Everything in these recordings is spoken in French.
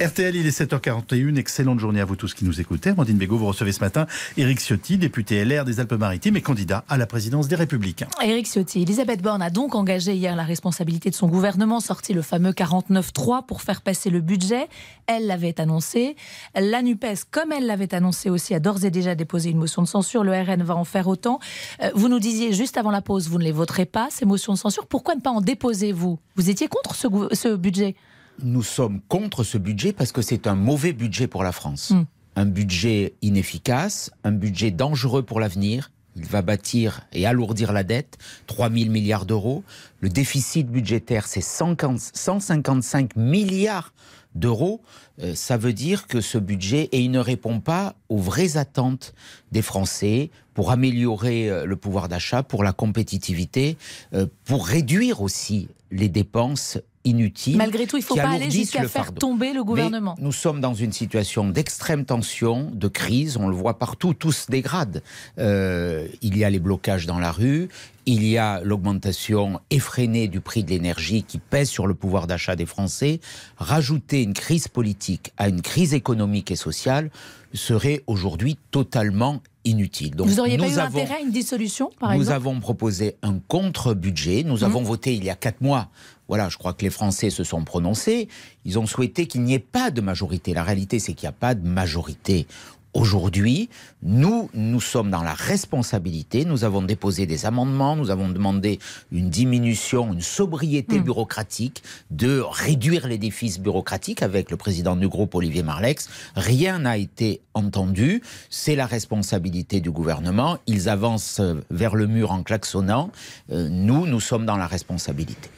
RTL, il est 7h41. Excellente journée à vous tous qui nous écoutez. Amandine Bégaud, vous recevez ce matin Éric Ciotti, député LR des Alpes-Maritimes et candidat à la présidence des Républicains. Éric Ciotti, Elisabeth Borne a donc engagé hier la responsabilité de son gouvernement, sorti le fameux 49-3 pour faire passer le budget. Elle l'avait annoncé. La NUPES, comme elle l'avait annoncé aussi, a d'ores et déjà déposé une motion de censure. Le RN va en faire autant. Euh, vous nous disiez juste avant la pause, vous ne les voterez pas, ces motions de censure. Pourquoi ne pas en déposer, vous? Vous étiez contre ce, ce budget? Nous sommes contre ce budget parce que c'est un mauvais budget pour la France. Hmm. Un budget inefficace, un budget dangereux pour l'avenir. Il va bâtir et alourdir la dette, 3 000 milliards d'euros. Le déficit budgétaire, c'est 155 milliards d'euros. Euh, ça veut dire que ce budget, et il ne répond pas aux vraies attentes des Français pour améliorer euh, le pouvoir d'achat, pour la compétitivité, euh, pour réduire aussi les dépenses inutiles. Malgré tout, il ne faut pas aller jusqu'à faire tomber le gouvernement. nous sommes dans une situation d'extrême tension, de crise, on le voit partout, tout se dégrade. Euh, il y a les blocages dans la rue, il y a l'augmentation effrénée du prix de l'énergie qui pèse sur le pouvoir d'achat des Français. Rajouter une crise politique à une crise économique et sociale serait aujourd'hui totalement inutile. Donc, Vous n'auriez pas eu intérêt à une dissolution, par nous exemple? Nous avons proposé un contre-budget. Nous avons mmh. voté il y a quatre mois voilà, je crois que les Français se sont prononcés. Ils ont souhaité qu'il n'y ait pas de majorité. La réalité, c'est qu'il n'y a pas de majorité. Aujourd'hui, nous, nous sommes dans la responsabilité. Nous avons déposé des amendements, nous avons demandé une diminution, une sobriété hmm. bureaucratique, de réduire les défis bureaucratiques avec le président du groupe, Olivier Marlex. Rien n'a été entendu. C'est la responsabilité du gouvernement. Ils avancent vers le mur en klaxonnant. Euh, nous, nous sommes dans la responsabilité.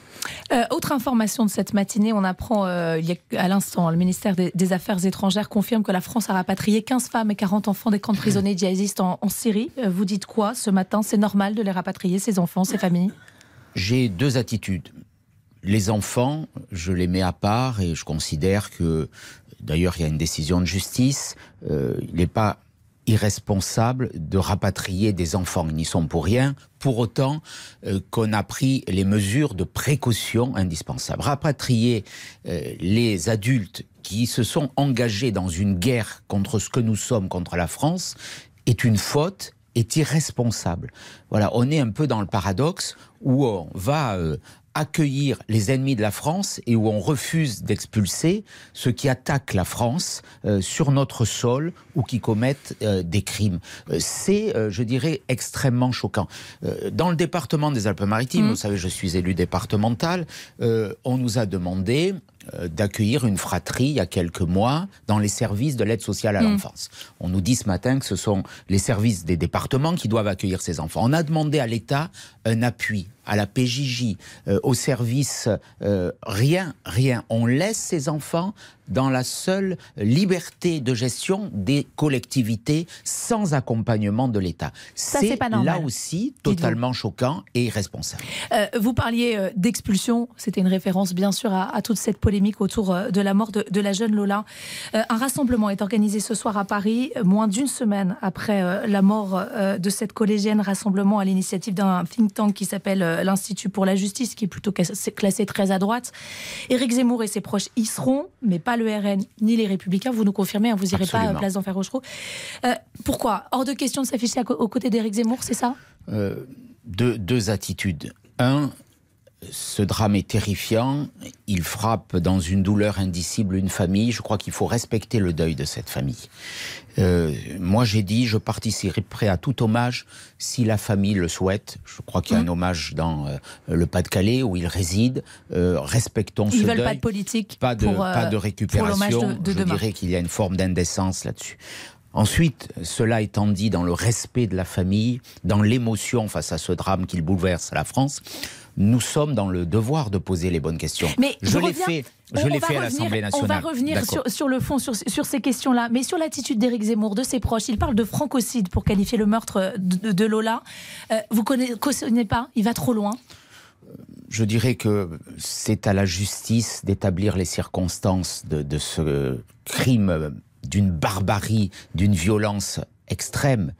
Euh, autre information de cette matinée, on apprend euh, il y a, à l'instant, le ministère des, Affaires étrangères confirme que la France a rapatrié 15 femmes et 40 enfants des camps de prisonniers djihadistes en, Syrie. Euh, vous dites quoi ce matin? C'est normal de les rapatrier, ces enfants, ces familles? J'ai deux attitudes. Les enfants, je les mets à part et je considère que, d'ailleurs, il y a une décision de justice. il n'est pas irresponsable de rapatrier des enfants. Ils n'y sont pour rien, pour autant euh, qu'on a pris les mesures de précaution indispensables. Rapatrier euh, les adultes qui se sont engagés dans une guerre contre ce que nous sommes, contre la France, est une faute est irresponsable. Voilà, on est un peu dans le paradoxe où on va euh, accueillir les ennemis de la France et où on refuse d'expulser ceux qui attaquent la France euh, sur notre sol ou qui commettent euh, des crimes. Euh, c'est, je dirais, extrêmement choquant. dans le département des Alpes-Maritimes, mmh. vous savez, je suis élu départemental, on nous a demandé d'accueillir une fratrie il y a quelques mois dans les services de l'aide sociale à mmh. l'enfance. On nous dit ce matin que ce sont les services des départements qui doivent accueillir ces enfants. On a demandé à l'État un appui à la PJJ, euh, au service, euh, rien, rien. On laisse ces enfants dans la seule liberté de gestion des collectivités sans accompagnement de l'État. C'est là aussi totalement choquant et irresponsable. Euh, vous parliez euh, d'expulsion, c'était une référence bien sûr à, toute cette polémique autour euh, de la mort de, la jeune Lola. un rassemblement est organisé ce soir à Paris, moins d'une semaine après la mort de cette collégienne. Rassemblement à l'initiative d'un think tank qui s'appelle l'Institut pour la justice, qui est plutôt classé très à droite. Éric Zemmour et ses proches y seront, mais pas le RN ni les Républicains. Vous nous confirmez, hein, vous n'irez pas à Place d'Enfer Rochereau. Euh, pourquoi? Hors de question de s'afficher aux côtés d'Éric Zemmour, c'est ça? Euh, deux, deux attitudes. Un, ce drame est terrifiant. Il frappe dans une douleur indicible une famille. Je crois qu'il faut respecter le deuil de cette famille. Euh, moi, j'ai dit, je participerai à tout hommage si la famille le souhaite. Je crois qu'il y a un mmh. hommage dans euh, le Pas-de-Calais où il réside. Euh, respectons Ils ce veulent pas de politique, pas de, pas de récupération. De, je dirais qu'il y a une forme d'indécence là-dessus. Ensuite, cela étant dit, dans le respect de la famille, dans l'émotion face à ce drame qui bouleverse la France, nous sommes dans le devoir de poser les bonnes questions. Mais je, l'ai fait, je l'ai fait à l'Assemblée nationale. On va revenir sur, le fond, sur, ces questions-là. Mais sur l'attitude d'Éric Zemmour, de ses proches, il parle de francocide pour qualifier le meurtre de, Lola. Euh, vous ne cautionnez pas Il va trop loin je dirais que c'est à la justice d'établir les circonstances de, de ce crime d'une barbarie, d'une violence extrême.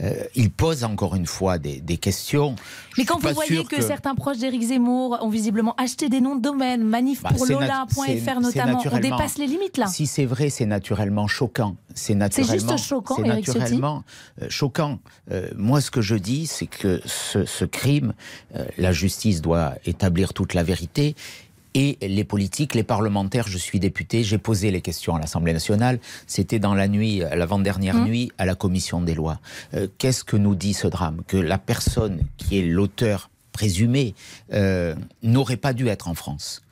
Euh, il pose encore une fois des, questions. Mais quand vous voyez que, certains proches d'Éric Zemmour ont visiblement acheté des noms de domaine, manif bah, pour Lola.fr notamment, on dépasse les limites là. Si c'est vrai, c'est naturellement choquant. C'est naturellement, juste choquant, c'est naturellement euh, choquant. Euh, moi, ce que je dis, c'est que ce, ce crime, la justice doit établir toute la vérité et les politiques, les parlementaires. Je suis député, j'ai posé les questions à l'Assemblée nationale. C'était dans la nuit, l'avant-dernière mmh. nuit, à la commission des lois. Euh, qu'est-ce que nous dit ce drame Que la personne qui est l'auteur présumé euh, n'aurait pas dû être en France.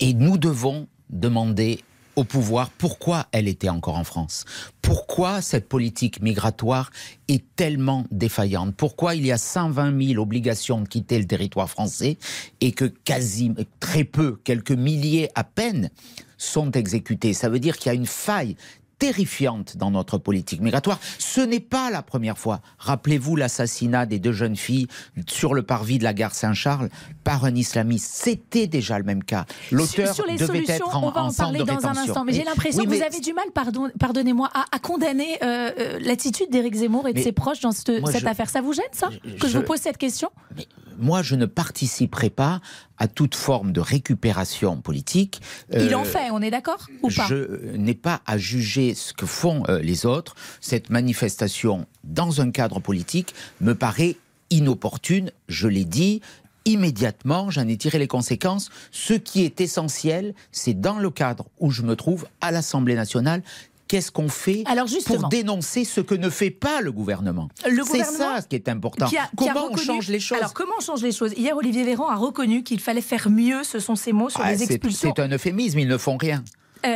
Et nous devons demander au pouvoir pourquoi elle était encore en France? Pourquoi cette politique migratoire est tellement défaillante? Pourquoi il y a 120 000 obligations de quitter le territoire français et que quasi très peu, quelques milliers à peine, sont exécutés Ça veut dire qu'il y a une faille terrifiante dans notre politique migratoire. Ce n'est pas la première fois. Rappelez-vous l'assassinat des deux jeunes filles sur le parvis de la gare Saint-Charles par un islamiste. C'était déjà le même cas. L'auteur devait être en, on va en, parler dans un instant. Mais j'ai l'impression que vous avez du mal, pardon, pardonnez-moi, à, condamner euh, euh, l'attitude d'Éric Zemmour et de ses proches dans cette, affaire. Ça vous gêne, ça? Que je, vous pose cette question? Moi, je ne participerai pas à toute forme de récupération politique. Il en euh, fait, on est d'accord ou pas? Je n'ai pas à juger ce que font euh, les autres. Cette manifestation, dans un cadre politique, me paraît inopportune, je l'ai dit, immédiatement, j'en ai tiré les conséquences. Ce qui est essentiel, c'est dans le cadre où je me trouve à l'Assemblée nationale, qu'est-ce qu'on fait pour dénoncer ce que ne fait pas le gouvernement? C'est ça ce qui est important. comment on change les choses? Alors comment on change les choses? Hier, Olivier Véran a reconnu qu'il fallait faire mieux, ce sont ses mots, sur ah, les expulsions. C'est un euphémisme, ils ne font rien.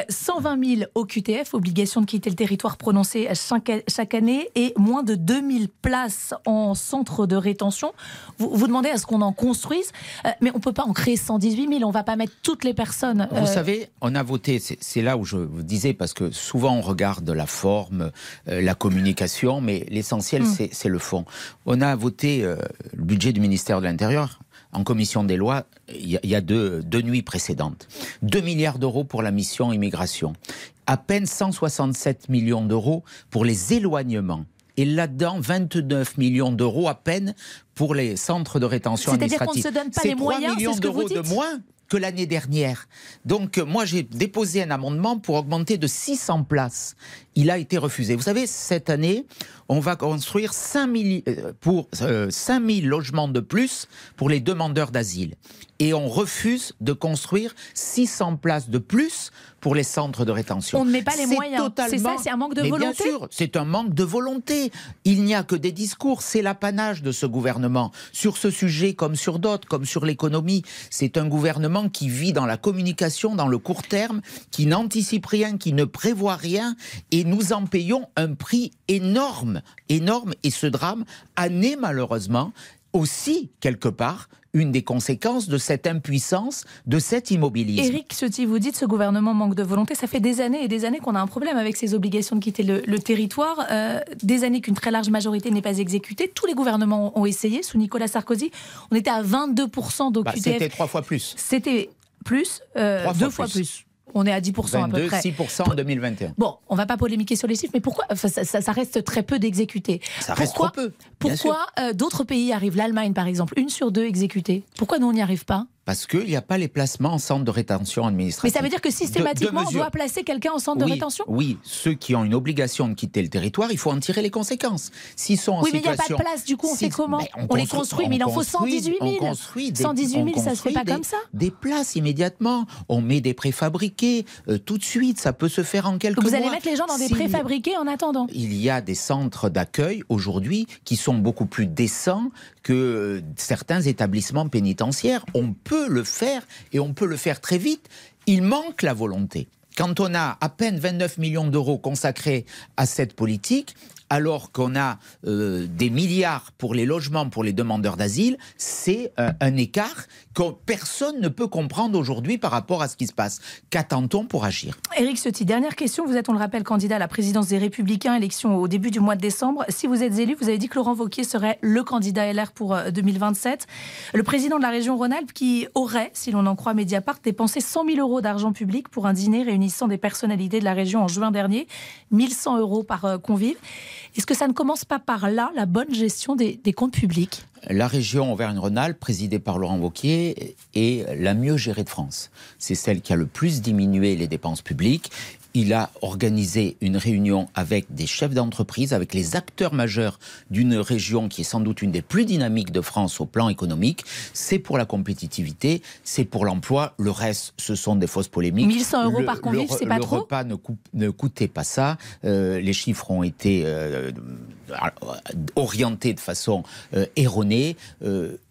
120 000 OQTF, obligation de quitter le territoire prononcée chaque, année, et moins de 2000 places en centre de rétention. Vous, vous demandez à ce qu'on en construise, euh, mais on ne peut pas en créer 118 000, on ne va pas mettre toutes les personnes. Vous euh, savez, on a voté, c'est là où je vous disais, parce que souvent on regarde la forme, euh, la communication, mais l'essentiel hmm. c'est le fond. On a voté le budget du ministère de l'Intérieur en commission des lois il y a deux, deux nuits précédentes. 2 milliards d'euros pour la mission immigration. À peine 167 millions d'euros pour les éloignements. Et là-dedans, 29 millions d'euros à peine pour les centres de rétention administrative. C'est-à-dire qu'on ne se donne pas les moyens, millions d'euros de moins que l'année dernière. Donc moi j'ai déposé un amendement pour augmenter de 600 places. Il a été refusé. Vous savez, cette année, on va construire 5 000, euh, pour, 5 euh, 000 logements de plus pour les demandeurs d'asile. Et on refuse de construire 600 places de plus pour les centres de rétention. On ne met pas les moyens. C'est ça, c'est un manque de volonté. Bien sûr, c'est un manque de volonté. Il n'y a que des discours. C'est l'apanage de ce gouvernement. Sur ce sujet, comme sur d'autres, comme sur l'économie, c'est un gouvernement qui vit dans la communication, dans le court terme, qui n'anticipe rien, qui ne prévoit rien. Et nous en payons un prix énorme, énorme. Et ce drame a né malheureusement aussi, quelque part, une des conséquences de cette impuissance, de cet immobilisme. Éric Ciotti, vous dites ce gouvernement manque de volonté. Ça fait des années et des années qu'on a un problème avec ces obligations de quitter le, territoire. Euh, des années qu'une très large majorité n'est pas exécutée. Tous les gouvernements ont essayé. Sous Nicolas Sarkozy, on était à 22% d'OQTF. Bah, c'était trois fois plus. C'était plus, euh, deux fois, plus. On est à 10% à peu près. 6% en 2021. Bon, on va pas polémiquer sur les chiffres, mais pourquoi ça, reste très peu d'exécutés Ça reste trop peu. Pourquoi euh, d'autres pays arrivent L'Allemagne, par exemple, une sur deux exécutées. Pourquoi nous, on n'y arrive pas? Parce qu'il n'y a pas les placements en centre de rétention administrative. Mais ça veut dire que systématiquement, on doit placer quelqu'un en centre de rétention? Oui, ceux qui ont une obligation de quitter le territoire, il faut en tirer les conséquences. S'ils sont en oui, mais il n'y a pas de place, du coup, on fait comment on, les construit, mais il en faut 118 000. 118 000, ça ne se fait pas comme ça? Des places immédiatement. On met des préfabriqués euh, tout de suite. Ça peut se faire en quelques mois. Vous allez mettre les gens dans des préfabriqués en attendant Il y a des centres d'accueil aujourd'hui qui sont beaucoup plus décents que euh, certains établissements pénitentiaires. On peut le faire et on peut le faire très vite. Il manque la volonté. Quand on a à peine 29 millions d'euros consacrés à cette politique, alors qu'on a euh, des milliards pour les logements pour les demandeurs d'asile, c'est euh, un écart que personne ne peut comprendre aujourd'hui par rapport à ce qui se passe. Qu'attend-on pour agir? Éric Ciotti, dernière question. Vous êtes, on le rappelle, candidat à la présidence des Républicains, élection au début du mois de décembre. Si vous êtes élu, vous avez dit que Laurent Wauquiez serait le candidat LR pour 2027. Euh, le président de la région Rhône-Alpes qui aurait, si l'on en croit Mediapart, dépensé 100 000 euros d'argent public pour un dîner réunissant des personnalités de la région en juin dernier, 1100 euros par convive. Est-ce que ça ne commence pas par là, la bonne gestion des, comptes publics? La région Auvergne-Rhône-Alpes, présidée par Laurent Wauquiez, est la mieux gérée de France. C'est celle qui a le plus diminué les dépenses publiques il a organisé une réunion avec des chefs d'entreprise, avec les acteurs majeurs d'une région qui est sans doute une des plus dynamiques de France au plan économique. C'est pour la compétitivité, c'est pour l'emploi. Le reste, ce sont des fausses polémiques. 1100 euros par convive, c'est pas trop? Le repas ne, coûtait pas ça. Euh, les chiffres ont été euh, orientés de façon euh, erronée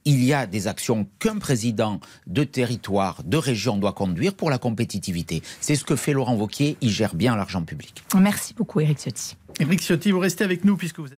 il y a des actions qu'un président de territoire, de région doit conduire pour la compétitivité. C'est ce que fait Laurent Wauquiez, il gère bien l'argent public. Merci beaucoup Eric Ciotti. Eric Ciotti, vous restez avec nous puisque vous êtes...